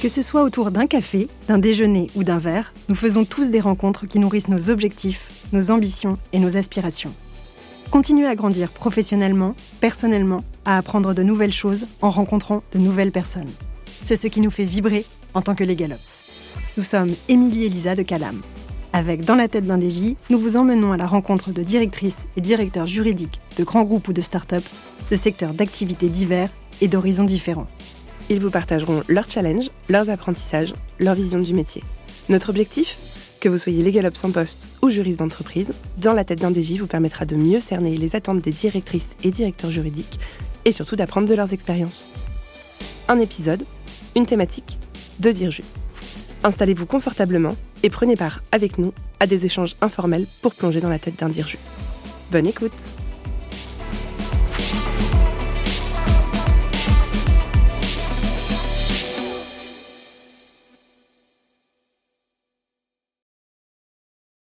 Que ce soit autour d'un café, d'un déjeuner ou d'un verre, nous faisons tous des rencontres qui nourrissent nos objectifs, nos ambitions et nos aspirations. Continuez à grandir professionnellement, personnellement, à apprendre de nouvelles choses en rencontrant de nouvelles personnes. C'est ce qui nous fait vibrer en tant que les Galops. Nous sommes Émilie et Lisa de Calam. Avec Dans la tête d'un DJ, nous vous emmenons à la rencontre de directrices et directeurs juridiques de grands groupes ou de start-up, de secteurs d'activités divers et d'horizons différents. Ils vous partageront leurs challenges, leurs apprentissages, leur vision du métier. Notre objectif? Que vous soyez légal en poste ou juriste d'entreprise, Dans la tête d'un DJ vous permettra de mieux cerner les attentes des directrices et directeurs juridiques et surtout d'apprendre de leurs expériences. Un épisode, une thématique, deux dirjus. Installez-vous confortablement et prenez part avec nous à des échanges informels pour plonger dans la tête d'un dirju. Bonne écoute